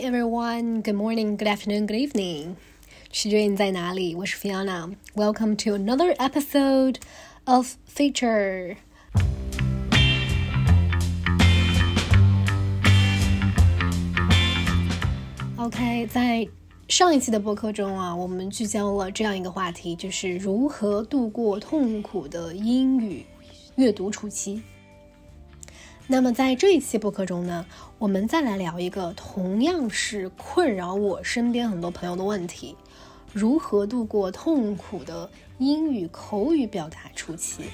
everyone. Good morning, good afternoon, good evening. 取决于你在哪里。我是 Fiona. Welcome to another episode of Feature. OK，在上一期的播客中啊，我们聚焦了这样一个话题，就是如何度过痛苦的英语阅读初期。那么在这一期播客中呢， 我们再来聊一个同样是困扰我身边很多朋友的问题：如何度过痛苦的英语口语表达初期。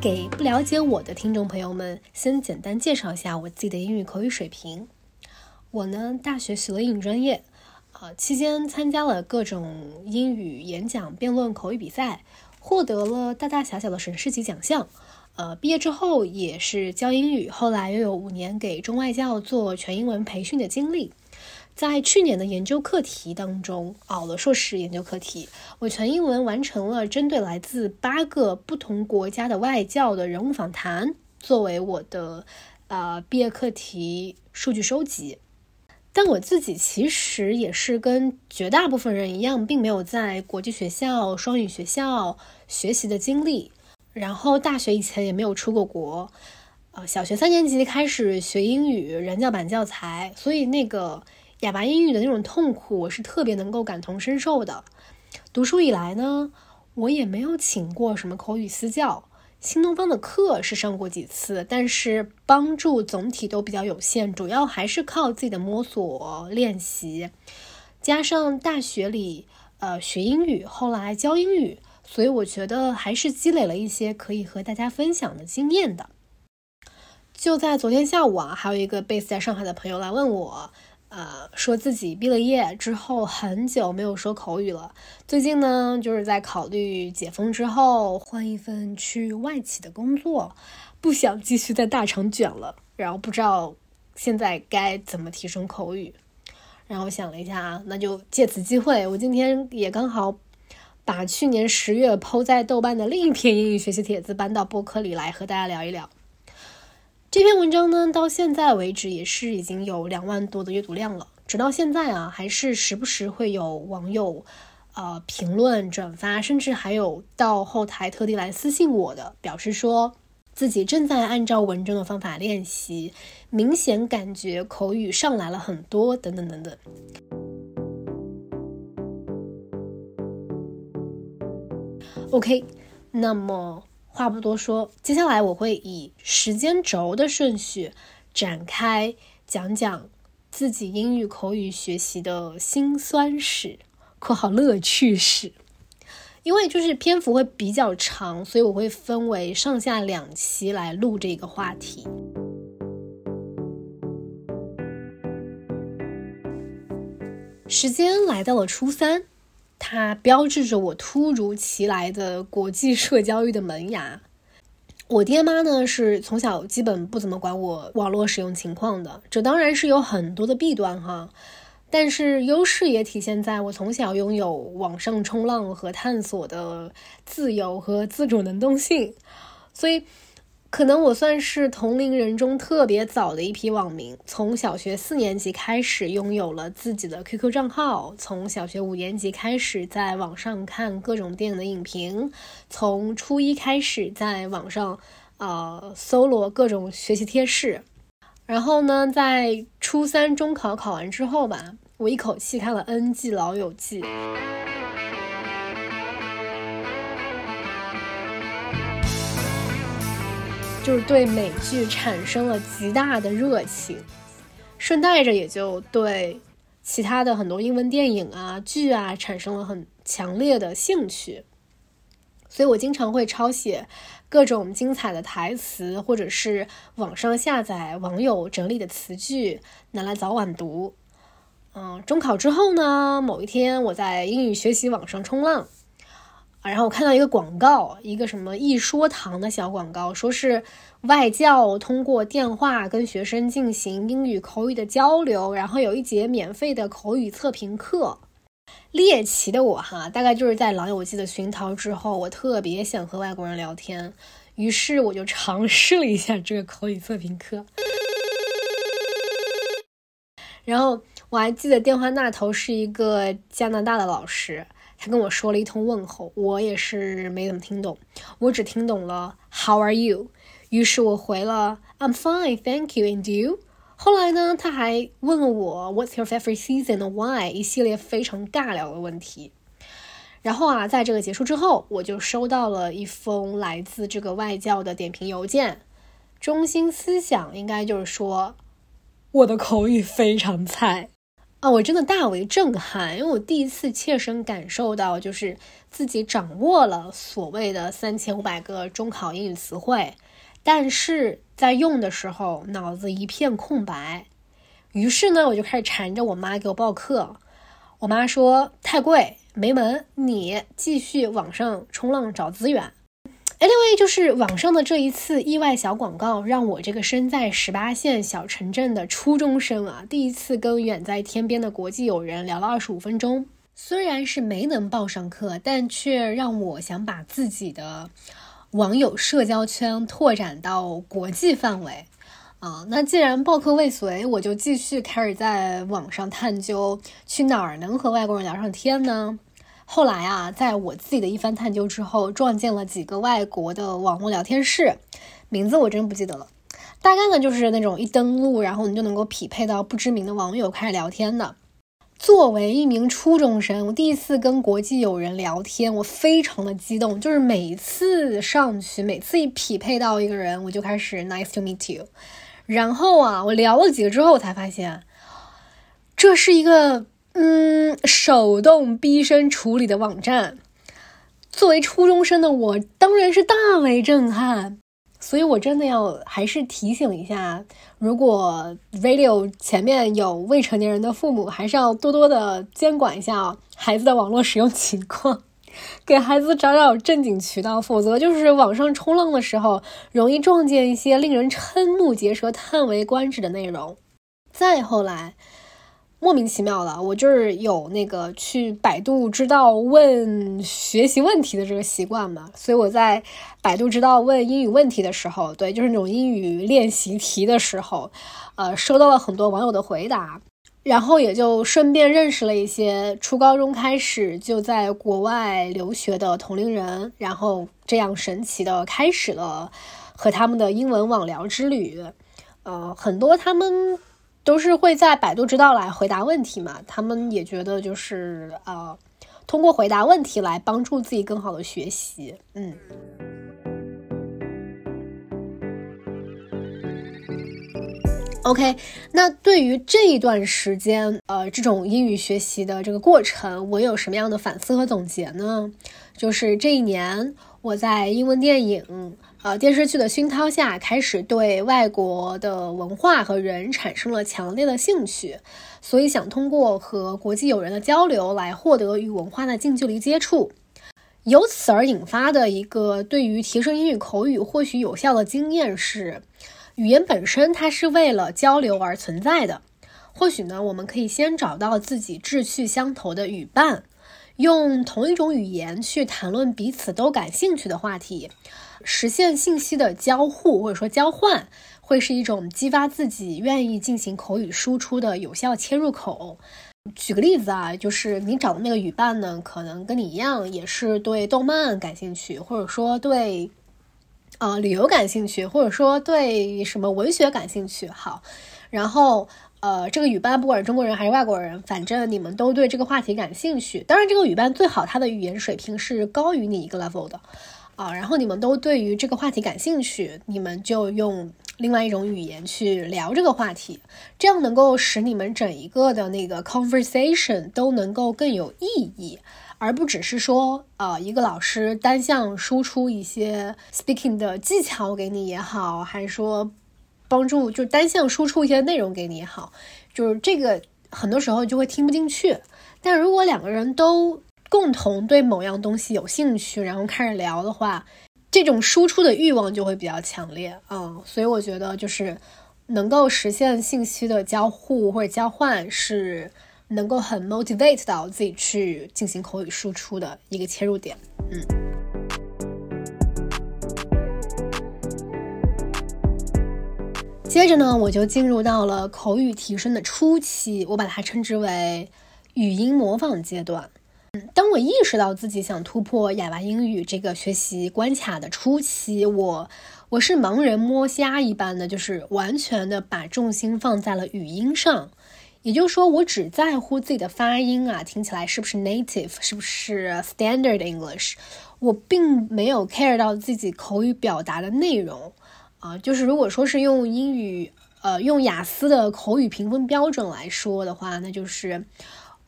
给不了解我的听众朋友们，先简单介绍一下我自己的英语口语水平。我呢，大学学了英语专业，啊，期间参加了各种英语演讲、辩论、口语比赛，获得了大大小小的省市级奖项。呃，毕业之后也是教英语，后来又有五年给中外教做全英文培训的经历。在去年的研究课题当中，熬了硕士研究课题，我全英文完成了针对来自八个不同国家的外教的人物访谈，作为我的呃毕业课题数据收集。但我自己其实也是跟绝大部分人一样，并没有在国际学校、双语学校学习的经历。然后大学以前也没有出过国，呃，小学三年级开始学英语，人教版教材，所以那个哑巴英语的那种痛苦，我是特别能够感同身受的。读书以来呢，我也没有请过什么口语私教。新东方的课是上过几次，但是帮助总体都比较有限，主要还是靠自己的摸索练习，加上大学里呃学英语，后来教英语，所以我觉得还是积累了一些可以和大家分享的经验的。就在昨天下午啊，还有一个 base 在上海的朋友来问我。呃，说自己毕了业之后很久没有说口语了。最近呢，就是在考虑解封之后换一份去外企的工作，不想继续在大厂卷了。然后不知道现在该怎么提升口语。然后想了一下啊，那就借此机会，我今天也刚好把去年十月抛在豆瓣的另一篇英语学习帖子搬到播客里来和大家聊一聊。这篇文章呢，到现在为止也是已经有两万多的阅读量了。直到现在啊，还是时不时会有网友，呃，评论、转发，甚至还有到后台特地来私信我的，表示说自己正在按照文中的方法练习，明显感觉口语上来了很多，等等等等。OK，那么。话不多说，接下来我会以时间轴的顺序展开讲讲自己英语口语学习的辛酸史（括号乐趣史）。因为就是篇幅会比较长，所以我会分为上下两期来录这个话题。时间来到了初三。它标志着我突如其来的国际社交域的萌芽。我爹妈呢是从小基本不怎么管我网络使用情况的，这当然是有很多的弊端哈。但是优势也体现在我从小拥有网上冲浪和探索的自由和自主能动性，所以。可能我算是同龄人中特别早的一批网民，从小学四年级开始拥有了自己的 QQ 账号，从小学五年级开始在网上看各种电影的影评，从初一开始在网上呃搜罗各种学习贴士，然后呢，在初三中考考完之后吧，我一口气看了 N 季《老友记》。就是对美剧产生了极大的热情，顺带着也就对其他的很多英文电影啊、剧啊产生了很强烈的兴趣，所以我经常会抄写各种精彩的台词，或者是网上下载网友整理的词句，拿来早晚读。嗯，中考之后呢，某一天我在英语学习网上冲浪。然后我看到一个广告，一个什么一说堂的小广告，说是外教通过电话跟学生进行英语口语的交流，然后有一节免费的口语测评课。猎奇的我哈，大概就是在《老友记》的熏陶之后，我特别想和外国人聊天，于是我就尝试了一下这个口语测评课。然后我还记得电话那头是一个加拿大的老师，他跟我说了一通问候，我也是没怎么听懂，我只听懂了 How are you？于是我回了 I'm fine, thank you, and you？后来呢，他还问了我 What's your favorite season and why？一系列非常尬聊的问题。然后啊，在这个结束之后，我就收到了一封来自这个外教的点评邮件，中心思想应该就是说。我的口语非常菜啊！我真的大为震撼，因为我第一次切身感受到，就是自己掌握了所谓的三千五百个中考英语词汇，但是在用的时候脑子一片空白。于是呢，我就开始缠着我妈给我报课。我妈说太贵没门，你继续网上冲浪找资源。Anyway，就是网上的这一次意外小广告，让我这个身在十八线小城镇的初中生啊，第一次跟远在天边的国际友人聊了二十五分钟。虽然是没能报上课，但却让我想把自己的网友社交圈拓展到国际范围啊。那既然报课未遂，我就继续开始在网上探究，去哪儿能和外国人聊上天呢？后来啊，在我自己的一番探究之后，撞见了几个外国的网络聊天室，名字我真不记得了。大概呢，就是那种一登录，然后你就能够匹配到不知名的网友开始聊天的。作为一名初中生，我第一次跟国际友人聊天，我非常的激动。就是每次上去，每次一匹配到一个人，我就开始 Nice to meet you。然后啊，我聊了几个之后，我才发现这是一个。嗯，手动逼声处理的网站，作为初中生的我当然是大为震撼，所以我真的要还是提醒一下，如果 video 前面有未成年人的父母，还是要多多的监管一下孩子的网络使用情况，给孩子找找正经渠道，否则就是网上冲浪的时候，容易撞见一些令人瞠目结舌、叹为观止的内容。再后来。莫名其妙的，我就是有那个去百度知道问学习问题的这个习惯嘛，所以我在百度知道问英语问题的时候，对，就是那种英语练习题的时候，呃，收到了很多网友的回答，然后也就顺便认识了一些初高中开始就在国外留学的同龄人，然后这样神奇的开始了和他们的英文网聊之旅，呃，很多他们。都是会在百度知道来回答问题嘛？他们也觉得就是呃，通过回答问题来帮助自己更好的学习。嗯。OK，那对于这一段时间呃这种英语学习的这个过程，我有什么样的反思和总结呢？就是这一年我在英文电影。呃，电视剧的熏陶下，开始对外国的文化和人产生了强烈的兴趣，所以想通过和国际友人的交流来获得与文化的近距离接触，由此而引发的一个对于提升英语口语或许有效的经验是，语言本身它是为了交流而存在的。或许呢，我们可以先找到自己志趣相投的语伴，用同一种语言去谈论彼此都感兴趣的话题。实现信息的交互或者说交换，会是一种激发自己愿意进行口语输出的有效切入口。举个例子啊，就是你找的那个语伴呢，可能跟你一样，也是对动漫感兴趣，或者说对啊旅游感兴趣，或者说对什么文学感兴趣。好，然后呃，这个语伴不管是中国人还是外国人，反正你们都对这个话题感兴趣。当然，这个语伴最好他的语言水平是高于你一个 level 的。啊，然后你们都对于这个话题感兴趣，你们就用另外一种语言去聊这个话题，这样能够使你们整一个的那个 conversation 都能够更有意义，而不只是说，呃，一个老师单向输出一些 speaking 的技巧给你也好，还是说帮助就单向输出一些内容给你也好，就是这个很多时候就会听不进去。但如果两个人都共同对某样东西有兴趣，然后开始聊的话，这种输出的欲望就会比较强烈啊。所以我觉得，就是能够实现信息的交互或者交换，是能够很 motivate 到自己去进行口语输出的一个切入点。嗯，接着呢，我就进入到了口语提升的初期，我把它称之为语音模仿阶段。当我意识到自己想突破哑巴英语这个学习关卡的初期，我我是盲人摸瞎一般的，就是完全的把重心放在了语音上，也就是说，我只在乎自己的发音啊，听起来是不是 native，是不是 standard English，我并没有 care 到自己口语表达的内容啊，就是如果说是用英语，呃，用雅思的口语评分标准来说的话，那就是。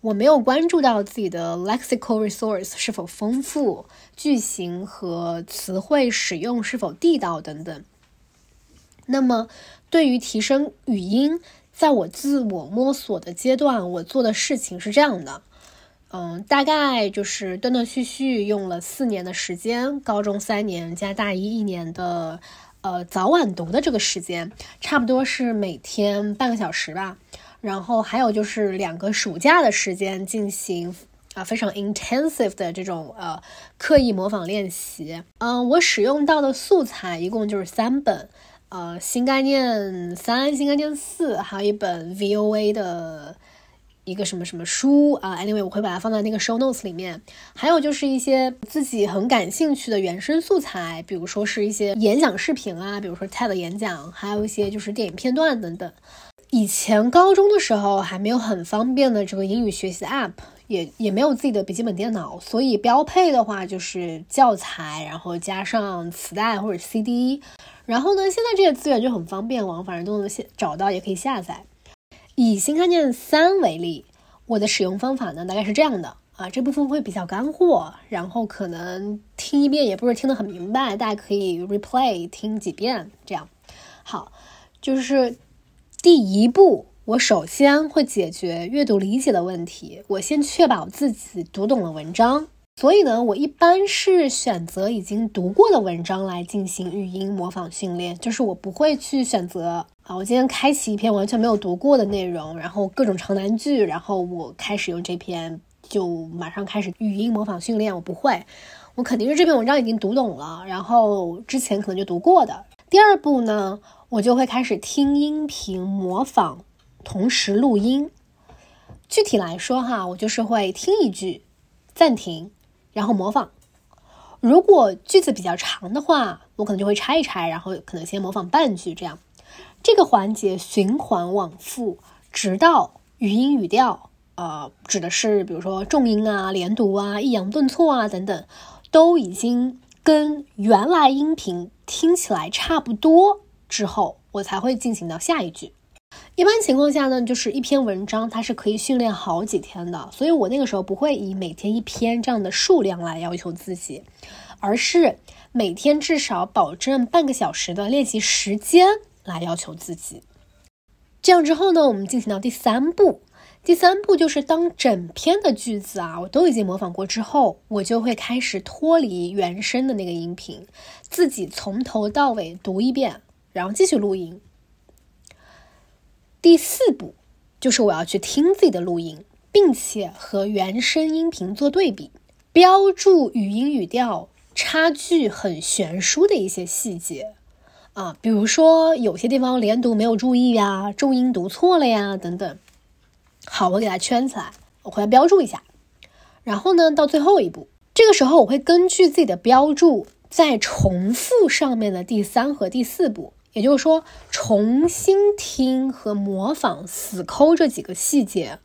我没有关注到自己的 lexical resource 是否丰富，句型和词汇使用是否地道等等。那么，对于提升语音，在我自我摸索的阶段，我做的事情是这样的，嗯，大概就是断断续续用了四年的时间，高中三年加大一一年的，呃，早晚读的这个时间，差不多是每天半个小时吧。然后还有就是两个暑假的时间进行啊非常 intensive 的这种呃刻意模仿练习。嗯，我使用到的素材一共就是三本，呃，新概念三、新概念四，还有一本 VOA 的一个什么什么书啊。Anyway，我会把它放在那个 show notes 里面。还有就是一些自己很感兴趣的原生素材，比如说是一些演讲视频啊，比如说 TED 演讲，还有一些就是电影片段等等。以前高中的时候还没有很方便的这个英语学习 App，也也没有自己的笔记本电脑，所以标配的话就是教材，然后加上磁带或者 CD。然后呢，现在这些资源就很方便，网反正都能下找到，也可以下载。以新概念三为例，我的使用方法呢大概是这样的啊，这部分会比较干货，然后可能听一遍也不是听得很明白，大家可以 replay 听几遍这样。好，就是。第一步，我首先会解决阅读理解的问题。我先确保自己读懂了文章，所以呢，我一般是选择已经读过的文章来进行语音模仿训练。就是我不会去选择啊，我今天开启一篇完全没有读过的内容，然后各种长难句，然后我开始用这篇就马上开始语音模仿训练。我不会，我肯定是这篇文章已经读懂了，然后之前可能就读过的。第二步呢？我就会开始听音频模仿，同时录音。具体来说哈，我就是会听一句，暂停，然后模仿。如果句子比较长的话，我可能就会拆一拆，然后可能先模仿半句，这样这个环节循环往复，直到语音语调，呃，指的是比如说重音啊、连读啊、抑扬顿挫啊等等，都已经跟原来音频听起来差不多。之后我才会进行到下一句。一般情况下呢，就是一篇文章它是可以训练好几天的，所以我那个时候不会以每天一篇这样的数量来要求自己，而是每天至少保证半个小时的练习时间来要求自己。这样之后呢，我们进行到第三步。第三步就是当整篇的句子啊我都已经模仿过之后，我就会开始脱离原声的那个音频，自己从头到尾读一遍。然后继续录音。第四步就是我要去听自己的录音，并且和原声音频做对比，标注语音语调差距很悬殊的一些细节啊，比如说有些地方连读没有注意呀，重音读错了呀，等等。好，我给它圈起来，我回来标注一下。然后呢，到最后一步，这个时候我会根据自己的标注，再重复上面的第三和第四步。也就是说，重新听和模仿死抠这几个细节，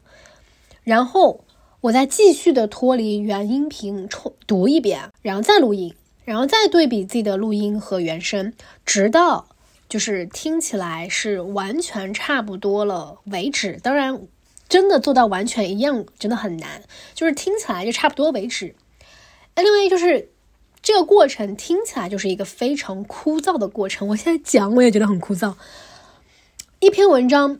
然后我再继续的脱离原音频重读一遍，然后再录音，然后再对比自己的录音和原声，直到就是听起来是完全差不多了为止。当然，真的做到完全一样真的很难，就是听起来就差不多为止。Anyway，就是。这个过程听起来就是一个非常枯燥的过程。我现在讲我也觉得很枯燥。一篇文章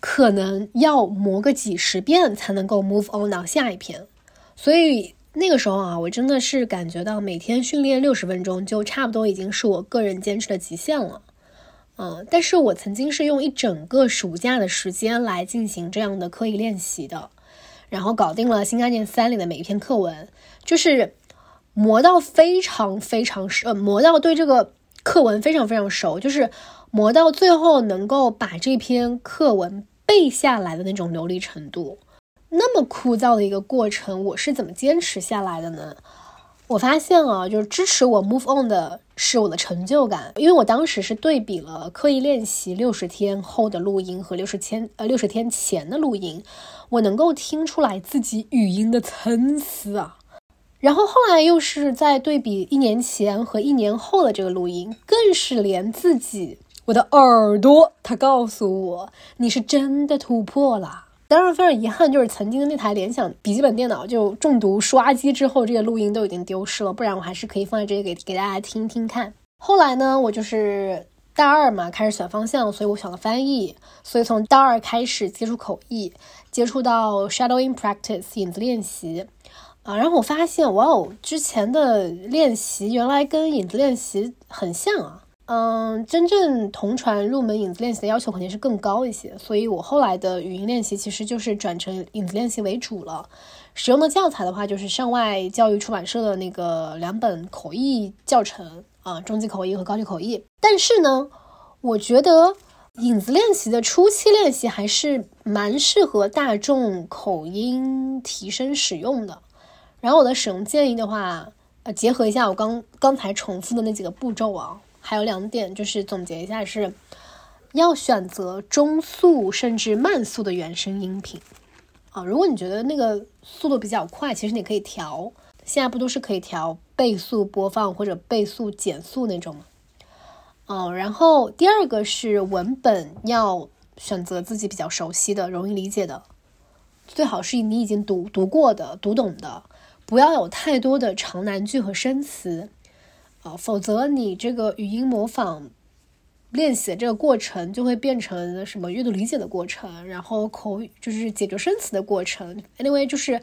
可能要磨个几十遍才能够 move on 到下一篇，所以那个时候啊，我真的是感觉到每天训练六十分钟就差不多已经是我个人坚持的极限了。嗯，但是我曾经是用一整个暑假的时间来进行这样的刻意练习的，然后搞定了新概念三里的每一篇课文，就是磨到非常非常熟，呃，磨到对这个课文非常非常熟，就是磨到最后能够把这篇课文背下来的那种流利程度。那么枯燥的一个过程，我是怎么坚持下来的呢？我发现啊，就是支持我 move on 的是我的成就感，因为我当时是对比了刻意练习六十天后的录音和六十天呃六十天前的录音，我能够听出来自己语音的参差啊。然后后来又是在对比一年前和一年后的这个录音，更是连自己我的耳朵，他告诉我你是真的突破了。当然非常遗憾，就是曾经的那台联想笔记本电脑就中毒刷机之后，这些录音都已经丢失了。不然我还是可以放在这里给给大家听听看。后来呢，我就是大二嘛，开始选方向，所以我选了翻译。所以从大二开始接触口译，接触到 shadowing practice 影子练习啊，然后我发现哇哦，之前的练习原来跟影子练习很像啊。嗯，真正同传入门影子练习的要求肯定是更高一些，所以我后来的语音练习其实就是转成影子练习为主了。使用的教材的话，就是上外教育出版社的那个两本口译教程啊，中级口译和高级口译。但是呢，我觉得影子练习的初期练习还是蛮适合大众口音提升使用的。然后我的使用建议的话，呃，结合一下我刚刚才重复的那几个步骤啊。还有两点，就是总结一下，是要选择中速甚至慢速的原声音频啊。如果你觉得那个速度比较快，其实你可以调，现在不都是可以调倍速播放或者倍速减速那种吗？哦，然后第二个是文本要选择自己比较熟悉的、容易理解的，最好是你已经读读过的、读懂的，不要有太多的长难句和生词。啊，否则你这个语音模仿练习的这个过程就会变成什么阅读理解的过程，然后口语就是解决生词的过程。Anyway，就是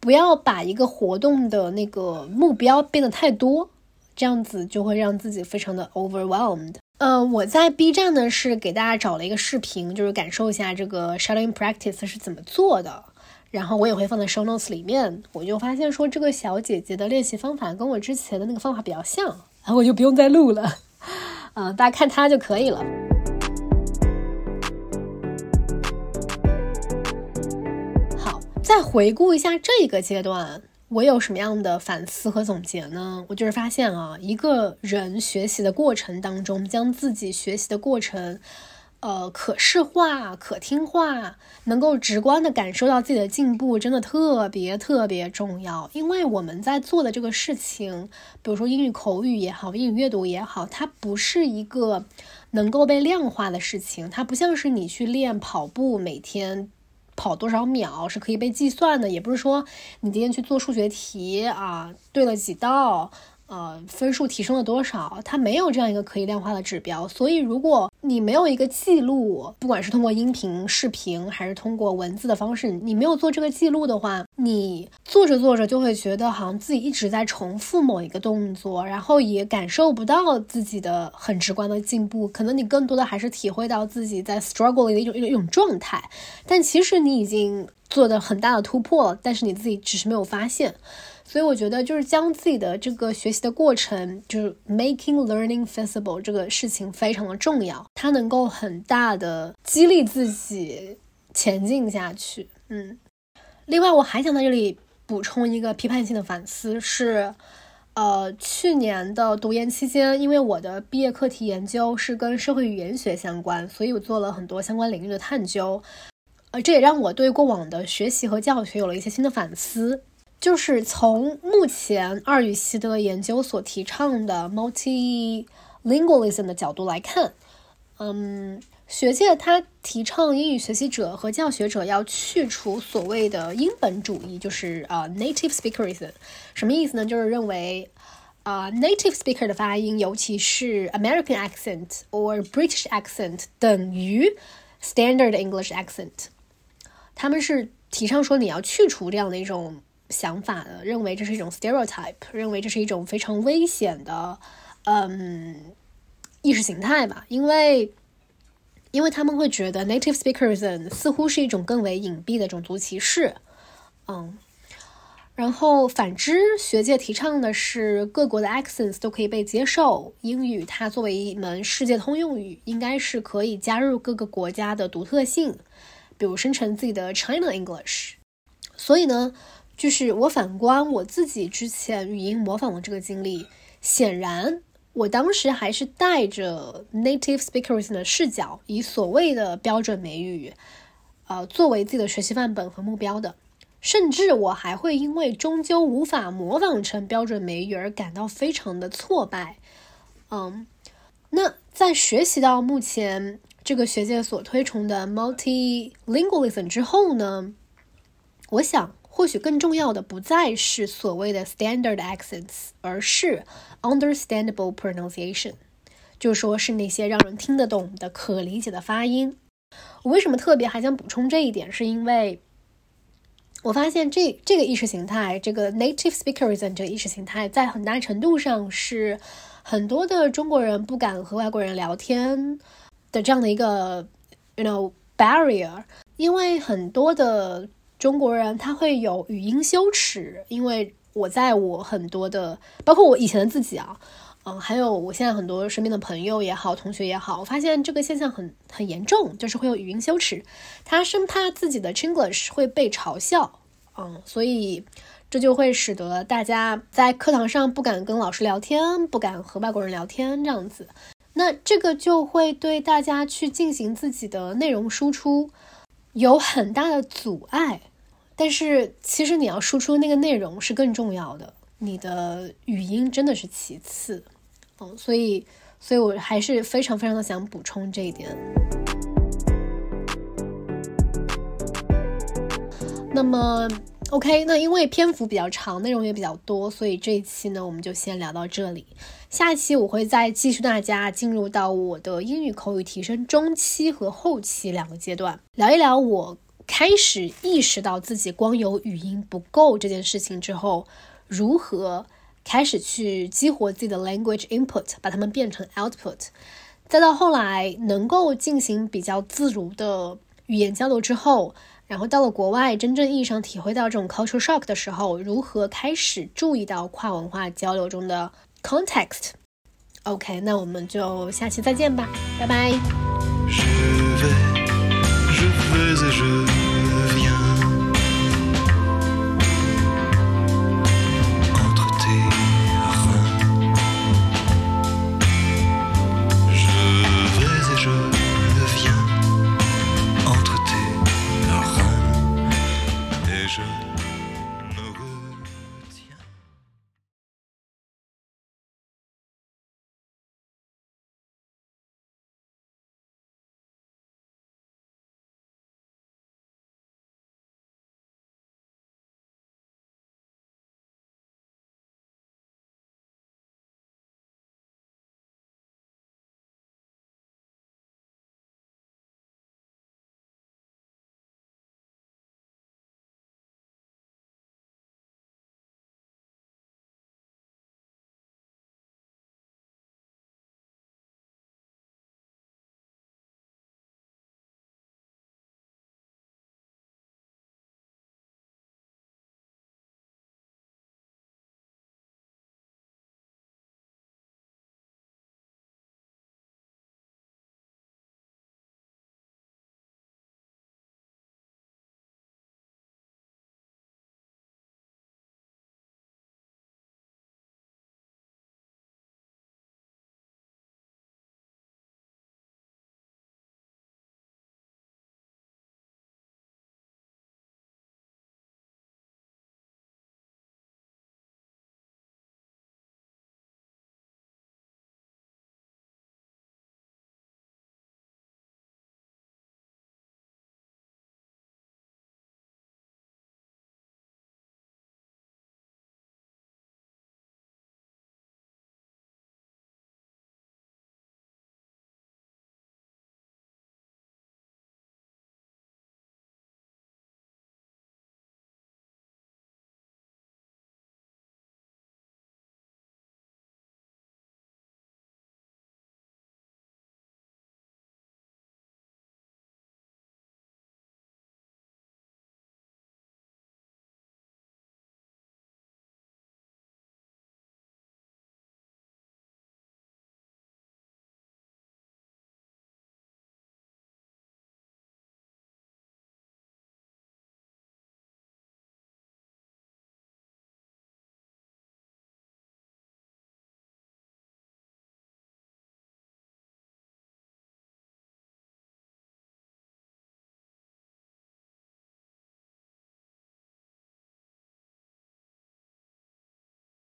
不要把一个活动的那个目标变得太多，这样子就会让自己非常的 overwhelmed。嗯，我在 B 站呢是给大家找了一个视频，就是感受一下这个 shadowing practice 是怎么做的。然后我也会放在 show notes 里面，我就发现说这个小姐姐的练习方法跟我之前的那个方法比较像，然后我就不用再录了，嗯，大家看她就可以了。好，再回顾一下这个阶段，我有什么样的反思和总结呢？我就是发现啊，一个人学习的过程当中，将自己学习的过程。呃，可视化、可听化，能够直观的感受到自己的进步，真的特别特别重要。因为我们在做的这个事情，比如说英语口语也好，英语阅读也好，它不是一个能够被量化的事情。它不像是你去练跑步，每天跑多少秒是可以被计算的，也不是说你今天去做数学题啊，对了几道。呃，分数提升了多少？它没有这样一个可以量化的指标，所以如果你没有一个记录，不管是通过音频、视频，还是通过文字的方式，你没有做这个记录的话，你做着做着就会觉得好像自己一直在重复某一个动作，然后也感受不到自己的很直观的进步。可能你更多的还是体会到自己在 struggling 的一种一种一种状态，但其实你已经做的很大的突破，但是你自己只是没有发现。所以我觉得，就是将自己的这个学习的过程，就是 making learning feasible 这个事情非常的重要，它能够很大的激励自己前进下去。嗯，另外我还想在这里补充一个批判性的反思，是，呃，去年的读研期间，因为我的毕业课题研究是跟社会语言学相关，所以我做了很多相关领域的探究，呃，这也让我对过往的学习和教学有了一些新的反思。就是从目前二语习得研究所提倡的 multilingualism 的角度来看，嗯，学界它提倡英语学习者和教学者要去除所谓的英本主义，就是啊 native speakerism，什么意思呢？就是认为啊 native speaker 的发音，尤其是 American accent or British accent 等于 standard English accent，他们是提倡说你要去除这样的一种。想法的，认为这是一种 stereotype，认为这是一种非常危险的，嗯，意识形态吧，因为因为他们会觉得 native speakers 似乎是一种更为隐蔽的种族歧视，嗯。然后，反之，学界提倡的是各国的 accents 都可以被接受。英语它作为一门世界通用语，应该是可以加入各个国家的独特性，比如生成自己的 China English。所以呢，就是我反观我自己之前语音模仿的这个经历，显然我当时还是带着 native speakers 的视角，以所谓的标准美语，呃，作为自己的学习范本和目标的。甚至我还会因为终究无法模仿成标准美语而感到非常的挫败。嗯，那在学习到目前这个学界所推崇的 multilingualism 之后呢，我想或许更重要的不再是所谓的 standard accents，而是 understandable pronunciation，就说是那些让人听得懂的、可理解的发音。我为什么特别还想补充这一点，是因为。我发现这这个意识形态，这个 native speakerism 这个意识形态，在很大程度上是很多的中国人不敢和外国人聊天的这样的一个 you know barrier，因为很多的中国人他会有语音羞耻，因为我在我很多的，包括我以前的自己啊。嗯，还有我现在很多身边的朋友也好，同学也好，我发现这个现象很很严重，就是会有语音羞耻，他生怕自己的 Chinglish 会被嘲笑，嗯，所以这就会使得大家在课堂上不敢跟老师聊天，不敢和外国人聊天这样子，那这个就会对大家去进行自己的内容输出有很大的阻碍，但是其实你要输出那个内容是更重要的，你的语音真的是其次。嗯，所以，所以我还是非常非常的想补充这一点。那么，OK，那因为篇幅比较长，内容也比较多，所以这一期呢，我们就先聊到这里。下一期我会再继续大家进入到我的英语口语提升中期和后期两个阶段，聊一聊我开始意识到自己光有语音不够这件事情之后，如何。开始去激活自己的 language input，把它们变成 output，再到后来能够进行比较自如的语言交流之后，然后到了国外真正意义上体会到这种 cultural shock 的时候，如何开始注意到跨文化交流中的 context。OK，那我们就下期再见吧，拜拜。